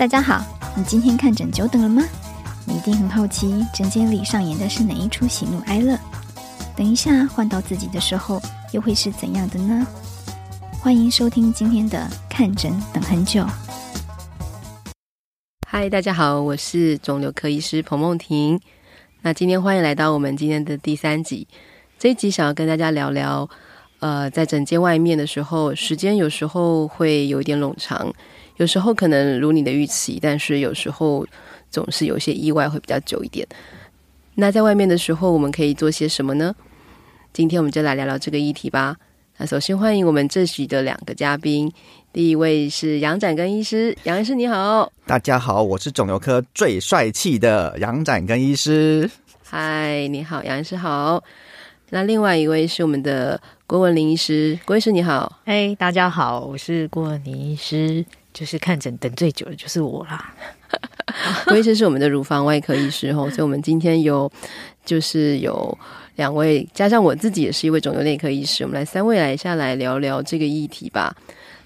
大家好，你今天看诊久等了吗？你一定很好奇，诊间里上演的是哪一出喜怒哀乐？等一下换到自己的时候，又会是怎样的呢？欢迎收听今天的看诊等很久。嗨，大家好，我是肿瘤科医师彭梦婷。那今天欢迎来到我们今天的第三集。这一集想要跟大家聊聊，呃，在诊间外面的时候，时间有时候会有一点冗长，有时候可能如你的预期，但是有时候总是有些意外会比较久一点。那在外面的时候，我们可以做些什么呢？今天我们就来聊聊这个议题吧。那首先欢迎我们这集的两个嘉宾，第一位是杨展庚医师，杨医师你好。大家好，我是肿瘤科最帅气的杨展庚医师。嗨，你好，杨医师好。那另外一位是我们的郭文林医师，郭医师你好，哎，hey, 大家好，我是郭文林医师，就是看诊等最久的就是我啦。郭医师是我们的乳房外科医师哦，所以我们今天有就是有两位，加上我自己也是一位肿瘤内科医师，我们来三位来下来聊聊这个议题吧。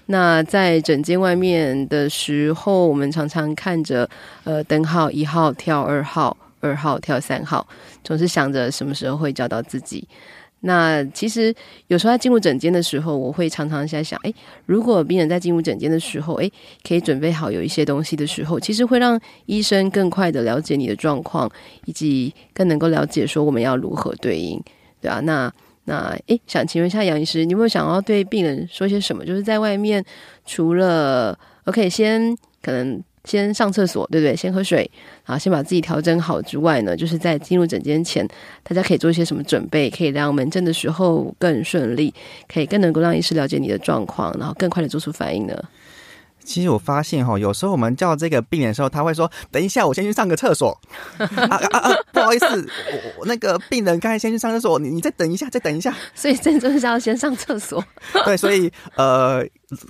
那在诊间外面的时候，我们常常看着呃灯号一号跳二号。二号跳三号，总是想着什么时候会叫到自己。那其实有时候在进入诊间的时候，我会常常在想：诶，如果病人在进入诊间的时候，诶，可以准备好有一些东西的时候，其实会让医生更快的了解你的状况，以及更能够了解说我们要如何对应，对啊，那那诶，想请问一下杨医师，你有没有想要对病人说些什么？就是在外面，除了 OK，先可能。先上厕所，对不对？先喝水，然后先把自己调整好之外呢，就是在进入诊间前，大家可以做一些什么准备，可以让门诊的时候更顺利，可以更能够让医师了解你的状况，然后更快的做出反应呢？其实我发现哈，有时候我们叫这个病人的时候，他会说：“等一下，我先去上个厕所。啊”啊啊啊！不好意思，我我那个病人刚才先去上厕所，你你再等一下，再等一下。所以真正是要先上厕所。对，所以呃，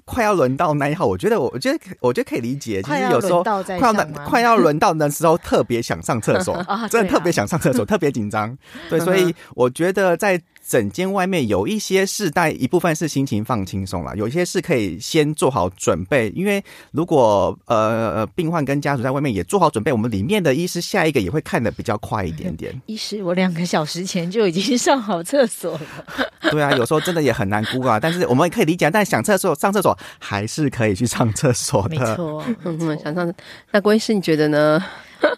快要轮到那一号，我觉得我我觉得我觉得可以理解。其实有时候快要快要轮到的时候，特别想上厕所，真的特别想上厕所，特别紧张。对，所以我觉得在。诊间外面有一些事，但一部分是心情放轻松了，有一些是可以先做好准备。因为如果呃病患跟家属在外面也做好准备，我们里面的医师下一个也会看的比较快一点点。医师，我两个小时前就已经上好厕所了。对啊，有时候真的也很难估啊，但是我们也可以理解。但想厕所上厕所还是可以去上厕所的。没错，嗯，想上。那郭医师你觉得呢？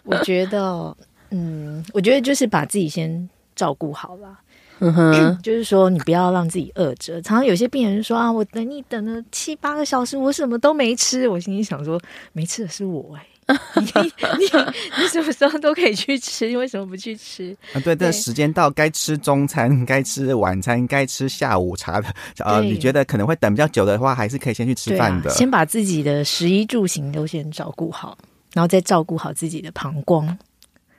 我觉得，嗯，我觉得就是把自己先照顾好了。嗯哼，就是说你不要让自己饿着。常常有些病人说啊，我等你等了七八个小时，我什么都没吃。我心里想说，没吃的是我哎、欸，你你你什么时候都可以去吃，你为什么不去吃？啊，对，这时间到，该吃中餐，该吃晚餐，该吃下午茶的。呃，你觉得可能会等比较久的话，还是可以先去吃饭的。先把自己的食衣住行都先照顾好，然后再照顾好自己的膀胱。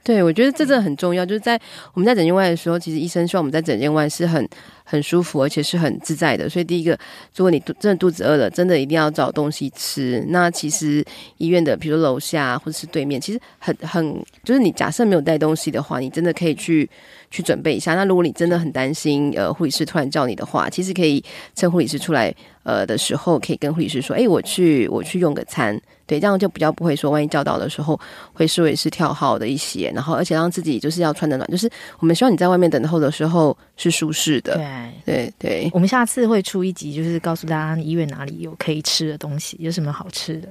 对，我觉得这真的很重要。就是在我们在诊间外的时候，其实医生希望我们在诊间外是很很舒服，而且是很自在的。所以第一个，如果你真的肚子饿了，真的一定要找东西吃。那其实医院的，比如楼下或者是对面，其实很很，就是你假设没有带东西的话，你真的可以去去准备一下。那如果你真的很担心，呃，护理师突然叫你的话，其实可以趁护理师出来呃的时候，可以跟护理师说：“哎，我去我去用个餐。”对，这样就比较不会说，万一叫到的时候会视为是跳号的一些，然后而且让自己就是要穿的暖，就是我们希望你在外面等候的时候是舒适的。对对对，我们下次会出一集，就是告诉大家医院哪里有可以吃的东西，有什么好吃的。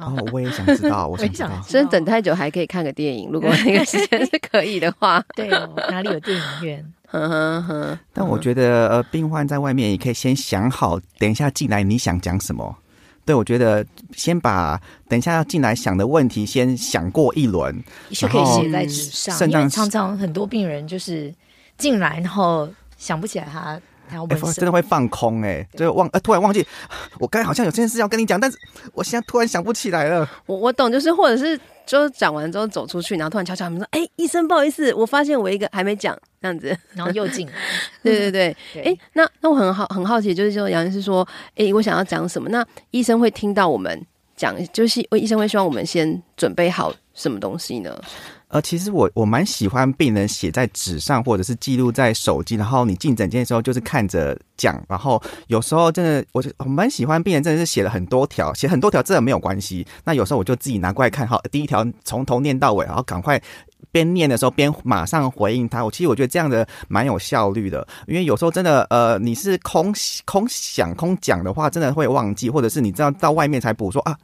哦，我也想知道，我 想知道。所以等太久还可以看个电影，如果那个时间是可以的话。对哦，哪里有电影院？呵呵呵。但我觉得呃，病患在外面也可以先想好，等一下进来你想讲什么。对，我觉得先把等一下要进来想的问题先想过一轮，就可以写在纸上。因为常常很多病人就是进来，然后想不起来他他要问什么，真的会放空哎、欸，就忘呃突然忘记，我刚才好像有件事要跟你讲，但是我现在突然想不起来了。我我懂，就是或者是。就讲完之后走出去，然后突然敲敲门说：“哎、欸，医生，不好意思，我发现我一个还没讲，这样子，然后又进。”对对对，哎那那我很好很好奇，就是说杨医师说：“哎、欸，我想要讲什么？”那医生会听到我们讲，就是医生会希望我们先准备好什么东西呢？呃，其实我我蛮喜欢病人写在纸上，或者是记录在手机，然后你进诊间的时候就是看着讲，然后有时候真的，我就我蛮喜欢病人真的是写了很多条，写很多条真的没有关系。那有时候我就自己拿过来看，好，第一条从头念到尾，然后赶快边念的时候边马上回应他。我其实我觉得这样的蛮有效率的，因为有时候真的呃你是空空想空讲的话，真的会忘记，或者是你知道到外面才补说啊。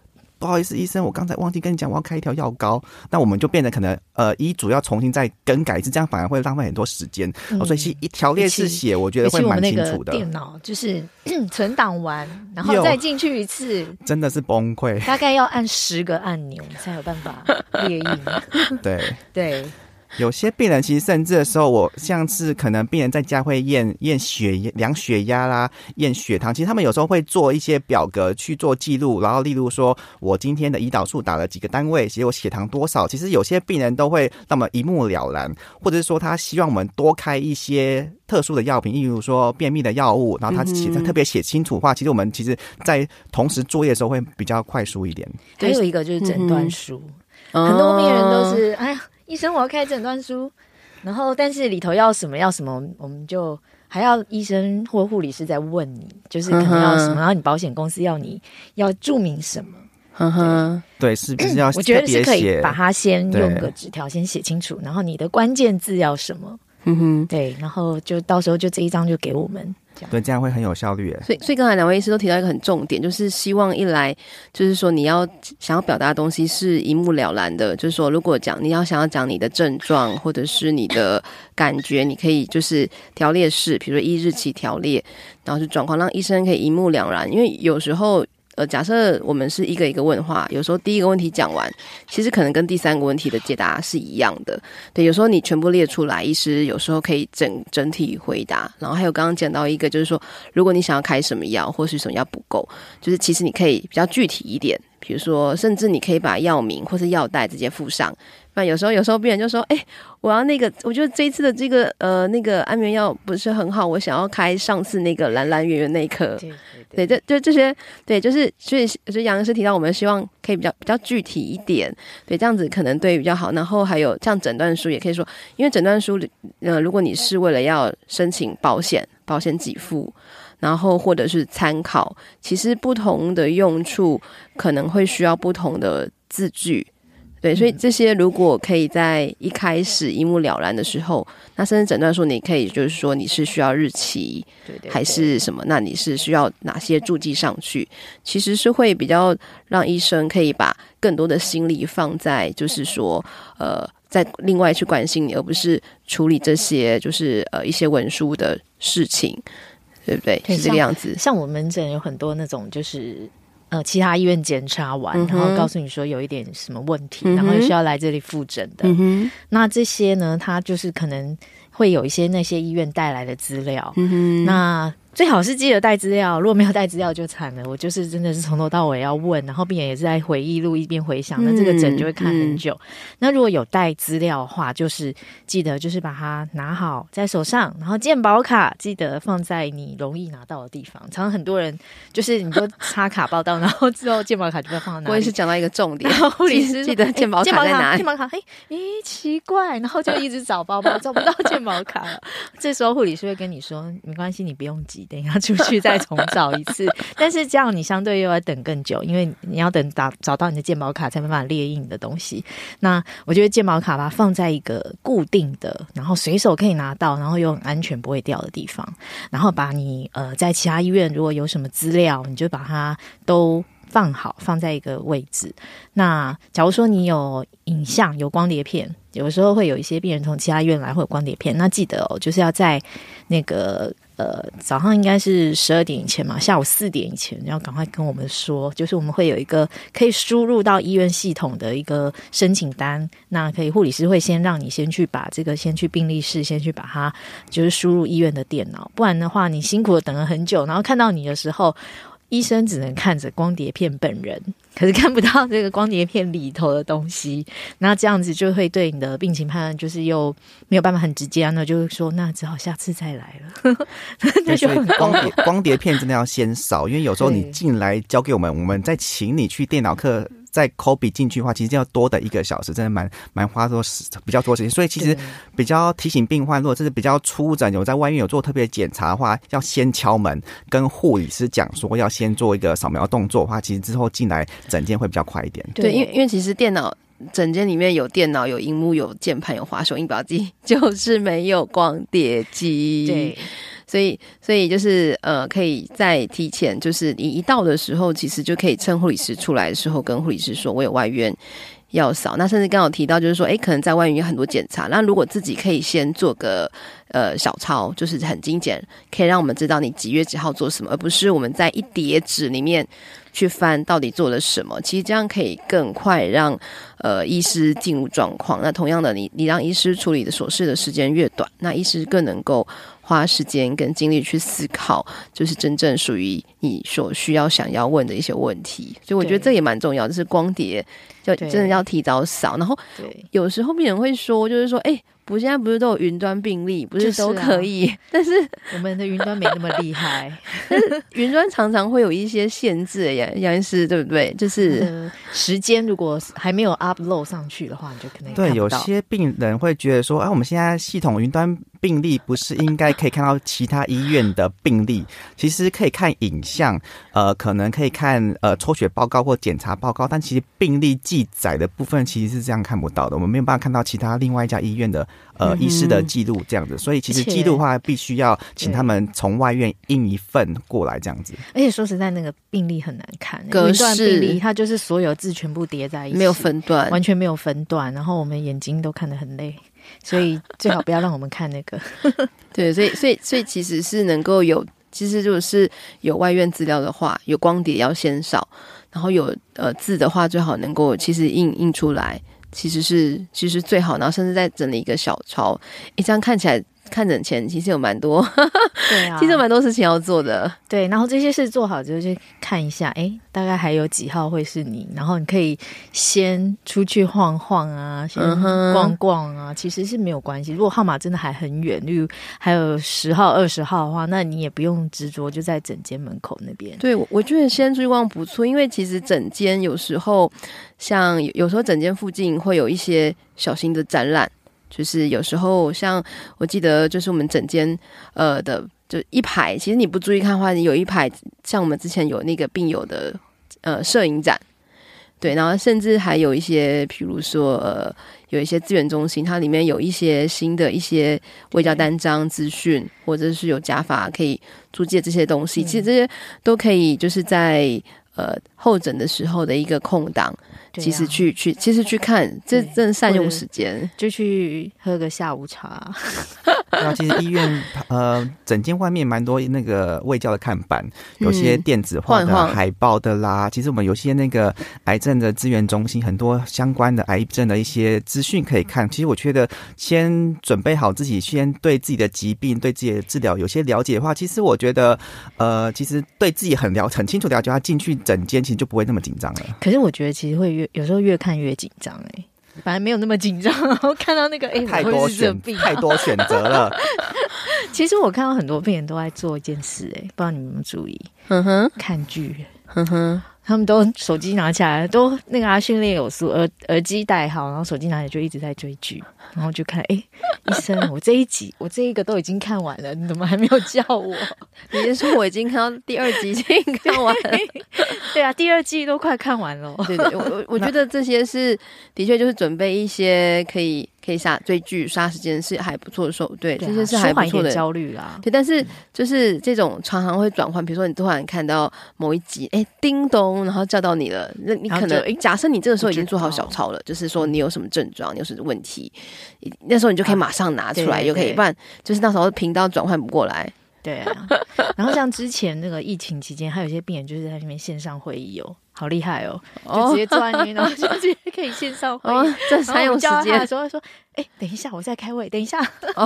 不好意思，医生，我刚才忘记跟你讲，我要开一条药膏。那我们就变得可能呃，医嘱要重新再更改一次，这样反而会浪费很多时间。嗯哦、所以是一条列式写，我觉得会蛮清楚的。电脑就是存档完，然后再进去一次，真的是崩溃。大概要按十个按钮才有办法列印。对 对。有些病人其实甚至的时候，我像是可能病人在家会验验血量血压啦，验血糖，其实他们有时候会做一些表格去做记录，然后例如说我今天的胰岛素打了几个单位，结果血糖多少，其实有些病人都会那么一目了然，或者是说他希望我们多开一些特殊的药品，例如说便秘的药物，然后他写他特别写清楚的话，其实我们其实在同时作业的时候会比较快速一点。还有一个就是诊断书，嗯、很多病人都是哎呀。医生，我要开诊断书，然后但是里头要什么要什么，我们就还要医生或护理师在问你，就是可能要什么，然后你保险公司要你要注明什么，呵呵，对，是不是要？我觉得是可以把它先用个纸条先写清楚，然后你的关键字要什么，嗯哼，对，然后就到时候就这一张就给我们。对，这样会很有效率。所以，所以刚才两位医师都提到一个很重点，就是希望一来就是说你要想要表达的东西是一目了然的，就是说如果讲你要想要讲你的症状或者是你的感觉，你可以就是条列式，比如说依日期条列，然后是状况，让医生可以一目了然。因为有时候。呃，假设我们是一个一个问话，有时候第一个问题讲完，其实可能跟第三个问题的解答是一样的。对，有时候你全部列出来，医师有时候可以整整体回答。然后还有刚刚讲到一个，就是说，如果你想要开什么药，或是什么药不够，就是其实你可以比较具体一点，比如说，甚至你可以把药名或是药袋直接附上。那有时候，有时候病人就说：“哎、欸，我要那个，我觉得这一次的这个呃那个安眠药不是很好，我想要开上次那个蓝蓝圆圆那一颗。”对，这就这些，对，就是所以，所以杨医师提到，我们希望可以比较比较具体一点，对，这样子可能对比较好。然后还有像诊断书，也可以说，因为诊断书，呃，如果你是为了要申请保险，保险给付，然后或者是参考，其实不同的用处可能会需要不同的字句。对，所以这些如果可以在一开始一目了然的时候，那甚至诊断说你可以就是说你是需要日期，对对对，还是什么？那你是需要哪些注记上去？其实是会比较让医生可以把更多的心力放在就是说，呃，在另外去关心你，而不是处理这些就是呃一些文书的事情，对不对？是这个样子。像我们诊有很多那种就是。呃，其他医院检查完，然后告诉你说有一点什么问题，嗯、然后需要来这里复诊的。嗯、那这些呢，它就是可能会有一些那些医院带来的资料。嗯、那最好是记得带资料，如果没有带资料就惨了。我就是真的是从头到尾要问，然后病人也是在回忆录一边回想，那这个诊就会看很久。嗯嗯、那如果有带资料的话，就是记得就是把它拿好在手上，然后健保卡记得放在你容易拿到的地方。常常很多人就是你就插卡报到，然后之后健保卡就会放在哪里？我也是讲到一个重点，护理师记得健保卡在哪里？健保卡，哎，咦，奇怪，然后就一直找包包找不到健保卡了。这时候护理师会跟你说，没关系，你不用急。等一下出去再重找一次，但是这样你相对又要等更久，因为你要等找找到你的健保卡才没办法列印你的东西。那我觉得健保卡吧，放在一个固定的，然后随手可以拿到，然后又很安全不会掉的地方。然后把你呃在其他医院如果有什么资料，你就把它都放好，放在一个位置。那假如说你有影像、有光碟片，有时候会有一些病人从其他医院来会有光碟片，那记得哦，就是要在那个。呃，早上应该是十二点以前嘛，下午四点以前要赶快跟我们说，就是我们会有一个可以输入到医院系统的一个申请单，那可以护理师会先让你先去把这个先去病历室，先去把它就是输入医院的电脑，不然的话你辛苦的等了很久，然后看到你的时候。医生只能看着光碟片本人，可是看不到这个光碟片里头的东西。那这样子就会对你的病情判断就是又没有办法很直接，那就是说，那只好下次再来了。那就光碟 光碟片真的要先扫，因为有时候你进来交给我们，我们再请你去电脑课再抠笔进去的话，其实要多的一个小时，真的蛮蛮花多时比较多时间。所以其实比较提醒病患，如果这是比较初诊，有在外面有做特别检查的话，要先敲门跟护理师讲说要先做一个扫描动作的话，其实之后进来诊间会比较快一点。对，因为因为其实电脑。整间里面有电脑、有荧幕、有键盘、有滑手印表机，就是没有光碟机。对，所以所以就是呃，可以在提前，就是你一到的时候，其实就可以趁护理师出来的时候，跟护理师说，我有外院要扫。那甚至刚好提到，就是说，哎，可能在外院有很多检查，那如果自己可以先做个呃小抄，就是很精简，可以让我们知道你几月几号做什么，而不是我们在一叠纸里面。去翻到底做了什么，其实这样可以更快让呃医师进入状况。那同样的，你你让医师处理的琐事的时间越短，那医师更能够花时间跟精力去思考，就是真正属于你所需要想要问的一些问题。所以我觉得这也蛮重要，就是光碟就真的要提早扫。然后有时候病人会说，就是说，哎。我，现在不是都有云端病例，不是都可以？是啊、但是我们的云端没那么厉害，但是云端常常会有一些限制，杨杨医师对不对？就是、呃、时间如果还没有 upload 上去的话，你就可能对有些病人会觉得说，哎、啊，我们现在系统云端。病例不是应该可以看到其他医院的病例，其实可以看影像，呃，可能可以看呃抽血报告或检查报告，但其实病历记载的部分其实是这样看不到的，我们没有办法看到其他另外一家医院的呃医师的记录这样子，所以其实记录的话必须要请他们从外院印一份过来这样子。而且说实在，那个病历很难看，隔断病历它就是所有字全部叠在一起，没有分段，完全没有分段，然后我们眼睛都看得很累。所以最好不要让我们看那个。对，所以所以所以其实是能够有，其实就是有外院资料的话，有光碟要先扫，然后有呃字的话，最好能够其实印印出来，其实是其实最好，然后甚至再整理一个小抄，一张看起来。看诊前其实有蛮多，对啊，其实有蛮多事情要做的。对，然后这些事做好之后，去看一下，哎，大概还有几号会是你，然后你可以先出去晃晃啊，先逛逛啊，其实是没有关系。如果号码真的还很远，例如还有十号、二十号的话，那你也不用执着就在诊间门口那边。对，我觉得先出去逛不错，因为其实诊间有时候像有时候诊间附近会有一些小型的展览。就是有时候，像我记得，就是我们整间呃的就一排，其实你不注意看的话，你有一排像我们之前有那个病友的呃摄影展，对，然后甚至还有一些，比如说呃有一些资源中心，它里面有一些新的一些微教单张资讯，或者是有假法可以租借这些东西，其实这些都可以就是在呃候诊的时候的一个空档。其实去去，其实去看，这真的善用时间，就去喝个下午茶。那其实医院呃，整间外面蛮多那个卫教的看板，有些电子化的海报的啦。其实我们有些那个癌症的资源中心，很多相关的癌症的一些资讯可以看。其实我觉得，先准备好自己，先对自己的疾病、对自己的治疗有些了解的话，其实我觉得，呃，其实对自己很了很清楚了解，他进去诊间其实就不会那么紧张了。可是我觉得，其实会越有时候越看越紧张哎。反正没有那么紧张，然后看到那个哎，太多选太多选择了。其实我看到很多病人都在做一件事，哎，不知道你们有没有注意？嗯哼，看剧，哼哼。他们都手机拿起来，都那个啊，训练有素，耳耳机戴好，然后手机拿起来就一直在追剧，然后就看，哎，医生，我这一集，我这一个都已经看完了，你怎么还没有叫我？你先说我已经看到第二集已经看完了？对啊，第二季都快看完了。对对，我我觉得这些是的确就是准备一些可以。可以杀追剧杀时间是还不错的手对，对啊、这些是还不错的焦虑啦。对，但是就是这种常常会转换，比如说你突然看到某一集，哎，叮咚，然后叫到你了，那你可能哎，假设你这个时候已经做好小抄了，就是说你有什么症状，你有什么问题，那时候你就可以马上拿出来，就可以，不然就是那时候频道转换不过来。对啊，然后像之前那个疫情期间，还有一些病人就是在那边线上会议哦。好厉害哦！就直接坐在那边，然后 就直接可以线上会议。哦、这才有时间的时候说：“哎，等一下，我在开会，等一下。哦”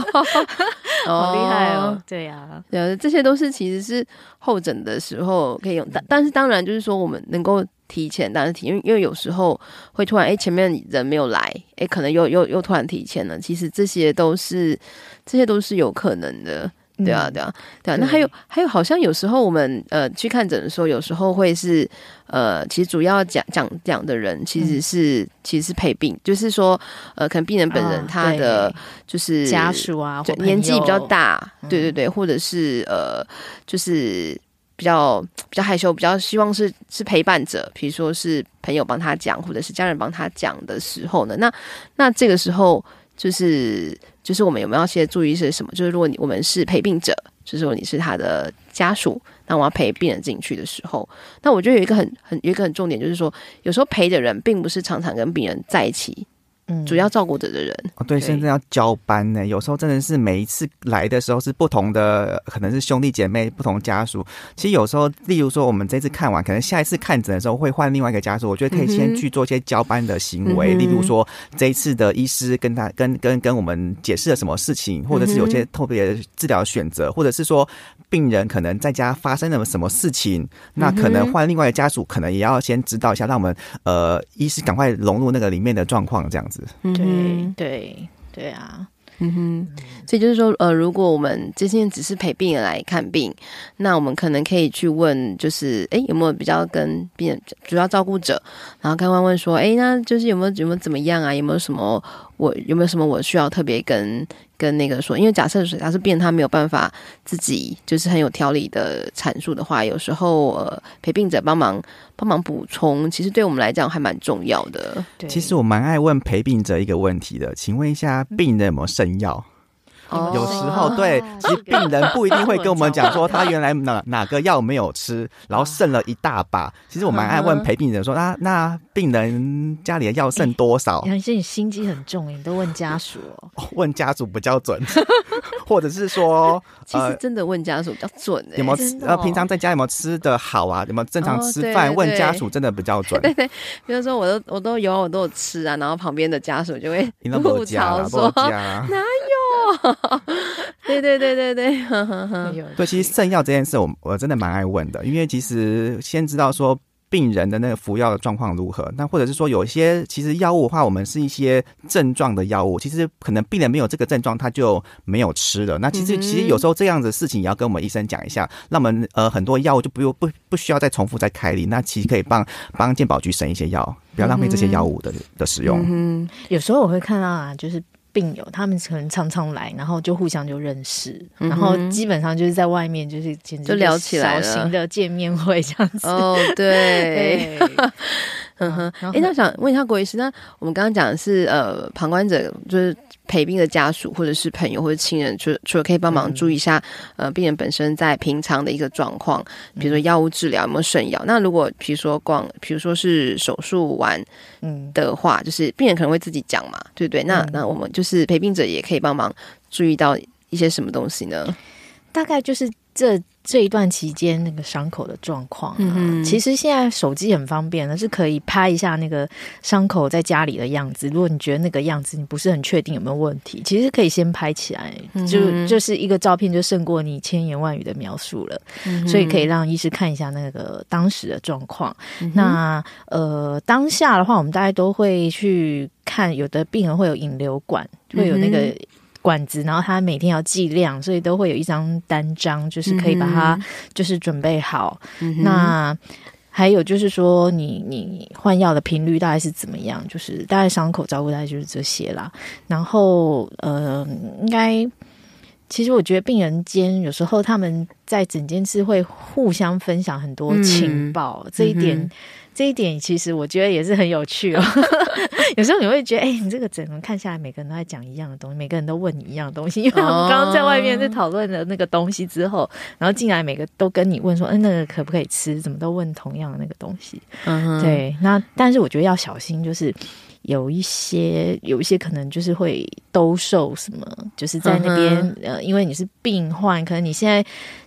好厉害哦！对呀、啊，对，这些都是其实是候诊的时候可以用，但但是当然就是说我们能够提前，但是提，因为因为有时候会突然哎前面人没有来，哎可能又又又突然提前了。其实这些都是这些都是有可能的。对啊，对啊，对啊。那还有还有，好像有时候我们呃去看诊的时候，有时候会是呃，其实主要讲讲讲的人其实是、嗯、其实是陪病，就是说呃，可能病人本人他的就是家属啊，或年纪比较大，对对对，或者是呃，就是比较比较害羞，比较希望是是陪伴者，比如说是朋友帮他讲，或者是家人帮他讲的时候呢，那那这个时候就是。就是我们有没有些注意是什么？就是如果你我们是陪病者，就是说你是他的家属，那我要陪病人进去的时候，那我觉得有一个很很有一个很重点，就是说有时候陪的人并不是常常跟病人在一起。嗯，主要照顾者的人哦，对，现在要交班呢。有时候真的是每一次来的时候是不同的，可能是兄弟姐妹、不同家属。其实有时候，例如说我们这次看完，可能下一次看诊的时候会换另外一个家属。我觉得可以先去做一些交班的行为，嗯、例如说这一次的医师跟他跟跟跟我们解释了什么事情，或者是有些特别治疗选择，或者是说病人可能在家发生了什么事情，那可能换另外一个家属，可能也要先知道一下，让我们呃医师赶快融入那个里面的状况，这样子。对对对啊，嗯哼，所以就是说，呃，如果我们今天只是陪病人来看病，那我们可能可以去问，就是，哎，有没有比较跟病人主要照顾者，然后看看问说，哎，那就是有没有有没有怎么样啊？有没有什么我有没有什么我需要特别跟？跟那个说，因为假设是假设病人他没有办法自己就是很有条理的阐述的话，有时候呃陪病者帮忙帮忙补充，其实对我们来讲还蛮重要的。其实我蛮爱问陪病者一个问题的，请问一下病人有没有肾药？哦、有时候对，其实病人不一定会跟我们讲说他原来哪 哪个药没有吃，然后剩了一大把。其实我蛮爱问陪病人说，那那病人家里的药剩多少？有些你心机很重，你都问家属哦。问家属比较准，或者是说，其实真的问家属比较准。有没有吃？呃，平常在家有没有吃的好啊？有没有正常吃饭？问家属真的比较准。对对，比如说我都我都有我都有吃啊，然后旁边的家属就会吐槽说？对对对对对，对，其实剩药这件事我，我我真的蛮爱问的，因为其实先知道说病人的那个服药的状况如何，那或者是说有一些其实药物的话，我们是一些症状的药物，其实可能病人没有这个症状，他就没有吃了。那其实其实有时候这样子的事情也要跟我们医生讲一下，那我们呃很多药物就不用不不需要再重复再开立，那其实可以帮帮健保局省一些药，不要浪费这些药物的的使用。嗯，有时候我会看到啊，就是。病友他们可能常常来，然后就互相就认识，嗯、然后基本上就是在外面就是简直就聊起来了，小型的见面会这样子。哦，对。嗯哼，哎、欸，那想问一下郭医师，那我们刚刚讲的是呃，旁观者就是陪病的家属或者是朋友或者亲人，除除了可以帮忙注意一下、嗯、呃病人本身在平常的一个状况，比如说药物治疗有没有剩药？那如果比如说光，比如说是手术完嗯的话，就是病人可能会自己讲嘛，对不对？那那我们就是陪病者也可以帮忙注意到一些什么东西呢？大概就是这。这一段期间那个伤口的状况啊，嗯、其实现在手机很方便的，是可以拍一下那个伤口在家里的样子。如果你觉得那个样子你不是很确定有没有问题，其实可以先拍起来，就就是一个照片就胜过你千言万语的描述了。嗯、所以可以让医师看一下那个当时的状况。嗯、那呃，当下的话，我们大家都会去看，有的病人会有引流管，会有那个。管子，然后他每天要计量，所以都会有一张单张，就是可以把它就是准备好。嗯、那还有就是说你，你你换药的频率大概是怎么样？就是大概伤口照顾大概就是这些啦。然后呃，应该其实我觉得病人间有时候他们在整件事会互相分享很多情报，嗯、这一点。嗯这一点其实我觉得也是很有趣哦。有时候你会觉得，哎，你这个整个看下来，每个人都在讲一样的东西，每个人都问你一样的东西。因为我们刚刚在外面在讨论了那个东西之后，然后进来每个都跟你问说，嗯，那个可不可以吃？怎么都问同样的那个东西。嗯，对。那但是我觉得要小心，就是有一些有一些可能就是会兜售什么，就是在那边、呃，因为你是病患，可能你现在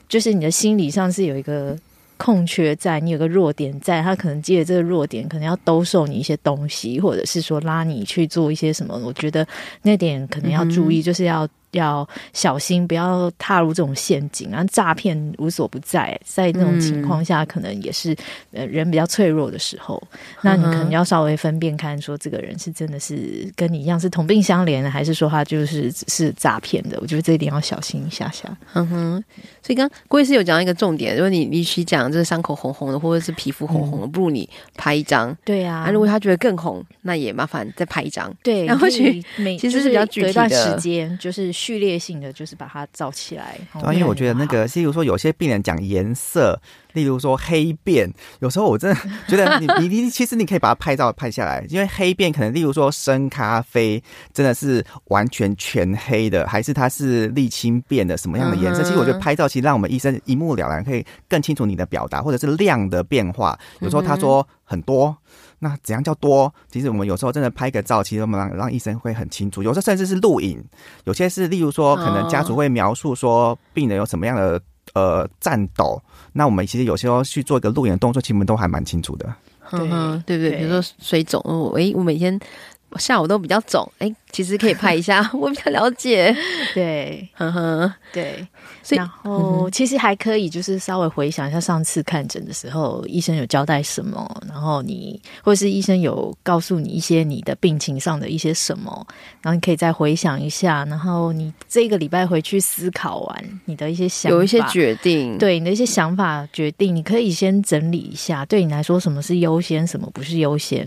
就是你的心理上是有一个。空缺在，你有个弱点在，他可能借着这个弱点，可能要兜售你一些东西，或者是说拉你去做一些什么。我觉得那点可能要注意，嗯、就是要要小心，不要踏入这种陷阱然后！诈骗无所不在，在那种情况下，可能也是呃人比较脆弱的时候，嗯、那你可能要稍微分辨看，说这个人是真的是跟你一样是同病相怜的，还是说他就是只是诈骗的？我觉得这一点要小心一下下。嗯哼，所以刚郭医师有讲到一个重点，如果你你去讲这个伤口红红的，或者是皮肤红红的，嗯、不如你拍一张。对呀、啊，啊，如果他觉得更红，那也麻烦再拍一张。对，然后或许其实是比较具体的时间，就是。序列性的就是把它造起来，对，因为我觉得那个，例如说有些病人讲颜色，例如说黑便，有时候我真的觉得你你 你，其实你可以把它拍照拍下来，因为黑便可能例如说深咖啡真的是完全全黑的，还是它是沥青变的什么样的颜色？其实我觉得拍照其实让我们医生一目了然，可以更清楚你的表达，或者是量的变化。有时候他说很多。那怎样叫多？其实我们有时候真的拍个照，其实我们让让医生会很清楚。有时候甚至是录影，有些是例如说，可能家属会描述说病人有什么样的呃颤抖，那我们其实有时候去做一个路演动作，其实我们都还蛮清楚的。对不对，比如说水肿，诶，我每天。下午都比较肿，哎、欸，其实可以拍一下，我比较了解。对，呵呵，对，所以然后其实还可以，就是稍微回想一下上次看诊的时候，医生有交代什么，然后你或是医生有告诉你一些你的病情上的一些什么，然后你可以再回想一下，然后你这个礼拜回去思考完你的一些想法，有一些决定，对你的一些想法决定，你可以先整理一下，对你来说什么是优先，什么不是优先，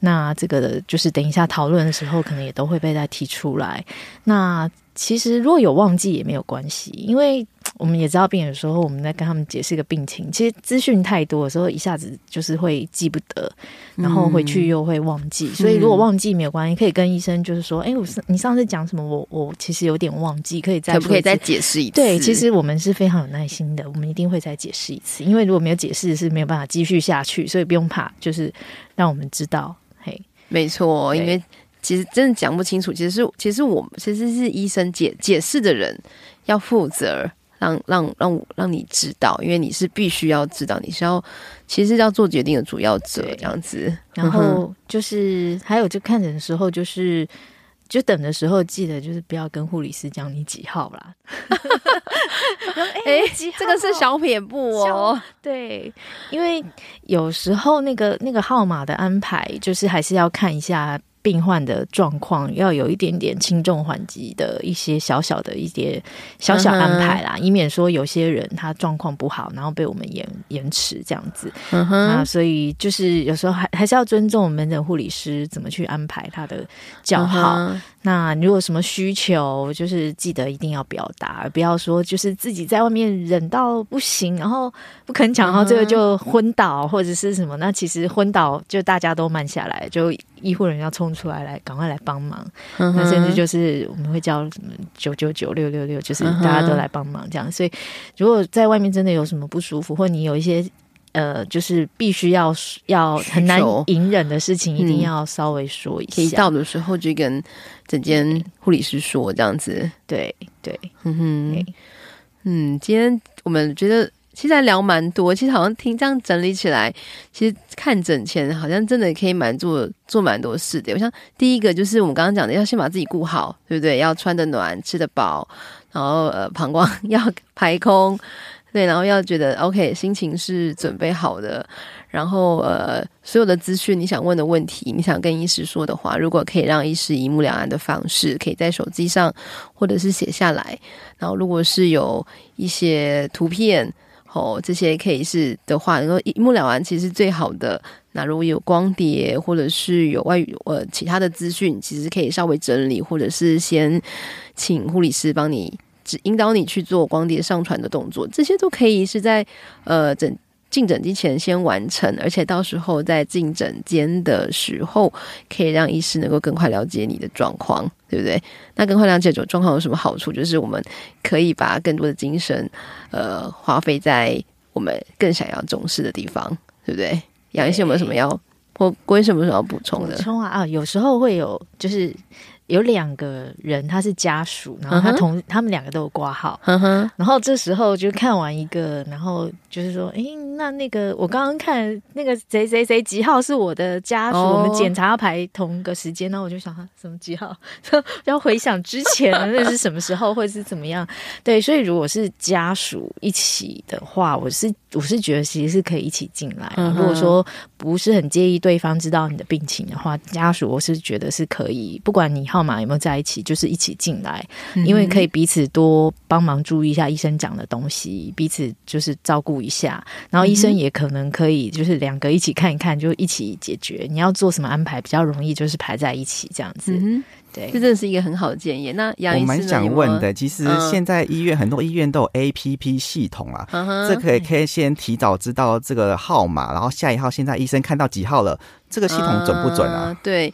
那这个就是等一下。讨论的时候，可能也都会被再提出来。那其实如果有忘记也没有关系，因为我们也知道病人有时候我们在跟他们解释一个病情，其实资讯太多的时候，一下子就是会记不得，然后回去又会忘记。嗯、所以如果忘记没有关系，可以跟医生就是说：“哎、欸，我是你上次讲什么？我我其实有点忘记，可以再可不可以再解释一次？”对，其实我们是非常有耐心的，我们一定会再解释一次，因为如果没有解释是没有办法继续下去，所以不用怕，就是让我们知道。嘿，没错，因为。其实真的讲不清楚，其实是其实我们其实是医生解解释的人要负责让，让让让让你知道，因为你是必须要知道，你是要其实要做决定的主要者这样子。然后就是还有就看诊的时候，就是就等的时候，记得就是不要跟护理师讲你几号啦。哎、欸，这个是小撇步哦。对，因为有时候那个那个号码的安排，就是还是要看一下。病患的状况要有一点点轻重缓急的一些小小的一些小小安排啦，uh. 以免说有些人他状况不好，然后被我们延延迟这样子。Uh. 啊，所以就是有时候还还是要尊重门诊护理师怎么去安排他的叫号。Uh. 那如果什么需求，就是记得一定要表达，而不要说就是自己在外面忍到不行，然后不肯讲，然后这个就昏倒或者是什么。那其实昏倒就大家都慢下来，就医护人员要冲出来来赶快来帮忙。Uh. 那甚至就是我们会叫什么九九九六六六，就是大家都来帮忙这样。所以如果在外面真的有什么不舒服，或你有一些。呃，就是必须要要很难隐忍的事情，一定要稍微说一下。可以到的时候就跟整间护理师说这样子。对对，嗯哼，嗯，今天我们觉得其实还聊蛮多，其实好像听这样整理起来，其实看诊前好像真的可以蛮做做蛮多事的。我想第一个就是我们刚刚讲的，要先把自己顾好，对不对？要穿得暖，吃得饱，然后呃，膀胱 要排空。对，然后要觉得 OK，心情是准备好的，然后呃，所有的资讯你想问的问题，你想跟医师说的话，如果可以让医师一目了然的方式，可以在手机上或者是写下来。然后如果是有一些图片哦，这些可以是的话，能够一目了然，其实最好的。那如果有光碟或者是有外语呃其他的资讯，其实可以稍微整理，或者是先请护理师帮你。只引导你去做光碟上传的动作，这些都可以是在呃诊进诊之前先完成，而且到时候在进诊间的时候，可以让医师能够更快了解你的状况，对不对？那更快了解这种状况有什么好处？就是我们可以把更多的精神呃花费在我们更想要重视的地方，对不对？杨医师有没有什么要或郭医生有没有什么要补充的？补充啊啊，有时候会有就是。有两个人，他是家属，然后他同、uh huh. 他们两个都有挂号，uh huh. 然后这时候就看完一个，然后就是说，哎，那那个我刚刚看那个谁谁谁几号是我的家属，哦、我们检查要排同个时间，然后我就想他什么几号，要回想之前那是什么时候，会是怎么样？对，所以如果是家属一起的话，我是我是觉得其实是可以一起进来。嗯、如果说不是很介意对方知道你的病情的话，家属我是觉得是可以，不管你号码有没有在一起，就是一起进来，嗯、因为可以彼此多帮忙注意一下医生讲的东西，彼此就是照顾一下，然后医生也可能可以就是两个一起看一看，就一起解决。你要做什么安排比较容易，就是排在一起这样子。嗯对，这真的是一个很好的建议。那杨医师，我蛮想问的，其实现在医院、嗯、很多医院都有 APP 系统啊，嗯、这可以可以先提早知道这个号码，然后下一号现在医生看到几号了，这个系统准不准啊？嗯、对，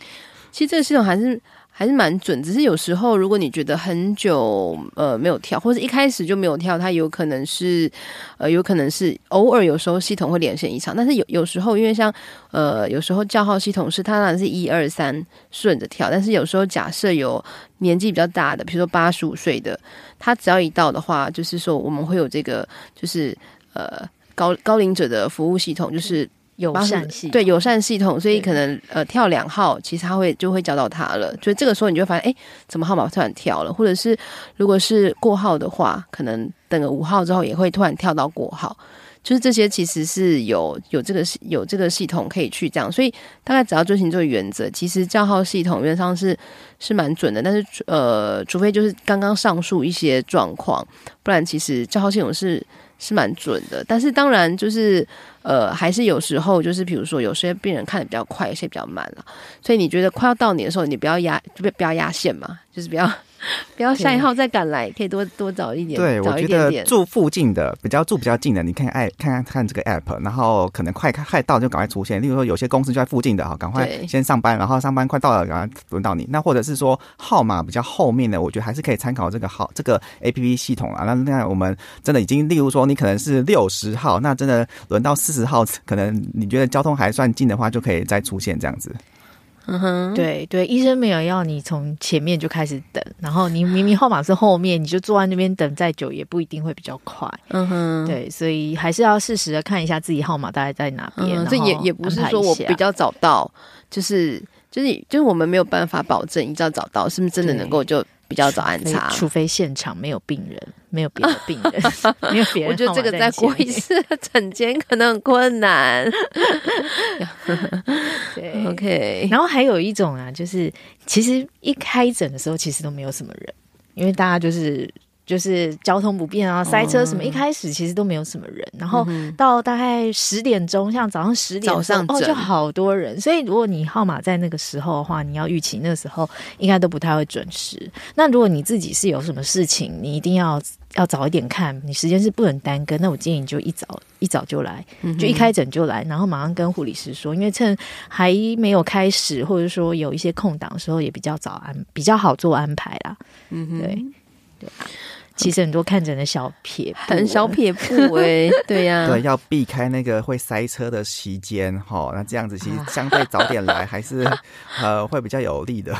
其实这个系统还是。还是蛮准，只是有时候如果你觉得很久呃没有跳，或者一开始就没有跳，它有可能是呃有可能是偶尔有时候系统会连线异常，但是有有时候因为像呃有时候叫号系统是它当然是一二三顺着跳，但是有时候假设有年纪比较大的，比如说八十五岁的，他只要一到的话，就是说我们会有这个就是呃高高龄者的服务系统，就是。友善系对友善系统，所以可能呃跳两号，其实他会就会找到他了。所以这个时候你就会发现，哎，怎么号码突然跳了？或者是如果是过号的话，可能等个五号之后也会突然跳到过号。就是这些其实是有有这个有这个系统可以去这样，所以大概只要遵循这个原则，其实叫号系统原则上是是蛮准的。但是呃，除非就是刚刚上述一些状况，不然其实叫号系统是。是蛮准的，但是当然就是呃，还是有时候就是，比如说有些病人看的比较快，有些比较慢了，所以你觉得快要到你的时候，你不要压，就不不要压线嘛，就是不要。不要下一号再赶来，可以多多早一点。对，我觉得住附近的比较住比较近的，你看爱看看看这个 app，然后可能快快到就赶快出现。例如说，有些公司就在附近的哈，赶快先上班，然后上班快到了，赶快轮到你。那或者是说号码比较后面的，我觉得还是可以参考这个号这个 app 系统啊。那那我们真的已经，例如说你可能是六十号，那真的轮到四十号，可能你觉得交通还算近的话，就可以再出现这样子。嗯哼，对对，医生没有要你从前面就开始等，然后你明明号码是后面，你就坐在那边等再久也不一定会比较快。嗯哼，对，所以还是要适时的看一下自己号码大概在哪边。这、嗯、也也不是说我比较早到，就是就是就是我们没有办法保证一早找到是不是真的能够就。比较早安插，除非现场没有病人，没有别的病人，没有别人。我觉得这个在国医师的诊间可能很困难。对，OK。然后还有一种啊，就是其实一开诊的时候，其实都没有什么人，因为大家就是。就是交通不便啊，塞车什么，一开始其实都没有什么人，然后到大概十点钟，像早上十点早上哦，就好多人。所以如果你号码在那个时候的话，你要预期那个时候应该都不太会准时。那如果你自己是有什么事情，你一定要要早一点看，你时间是不能耽搁。那我建议你就一早一早就来，就一开诊就来，然后马上跟护理师说，因为趁还没有开始，或者说有一些空档的时候，也比较早安，比较好做安排啦。嗯哼，对对啊。其实很多看诊的小撇步，很小撇步哎、欸，对呀、啊，对，要避开那个会塞车的期间哈。那这样子其实相对早点来还是 呃会比较有利的。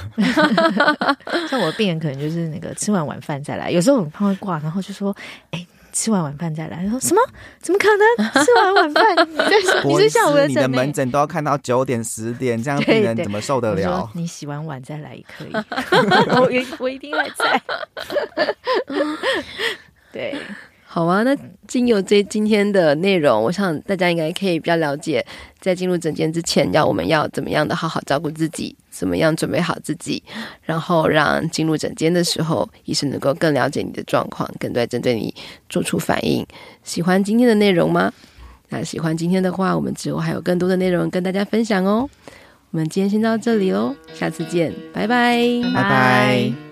像我的病人可能就是那个吃完晚饭再来，有时候我们会挂，然后就说哎。欸吃完晚饭再来，说什么？怎么可能？吃完晚饭 你是下午的诊？你的门诊都要看到九点十点，这样病人怎么受得了？你洗完碗再来也可以，我我一定会在。对。好啊，那经由这今天的内容，我想大家应该可以比较了解，在进入诊间之前，要我们要怎么样的好好照顾自己，怎么样准备好自己，然后让进入诊间的时候，医生能够更了解你的状况，更对针对你做出反应。喜欢今天的内容吗？那喜欢今天的话，我们之后还有更多的内容跟大家分享哦。我们今天先到这里喽，下次见，拜拜，拜拜。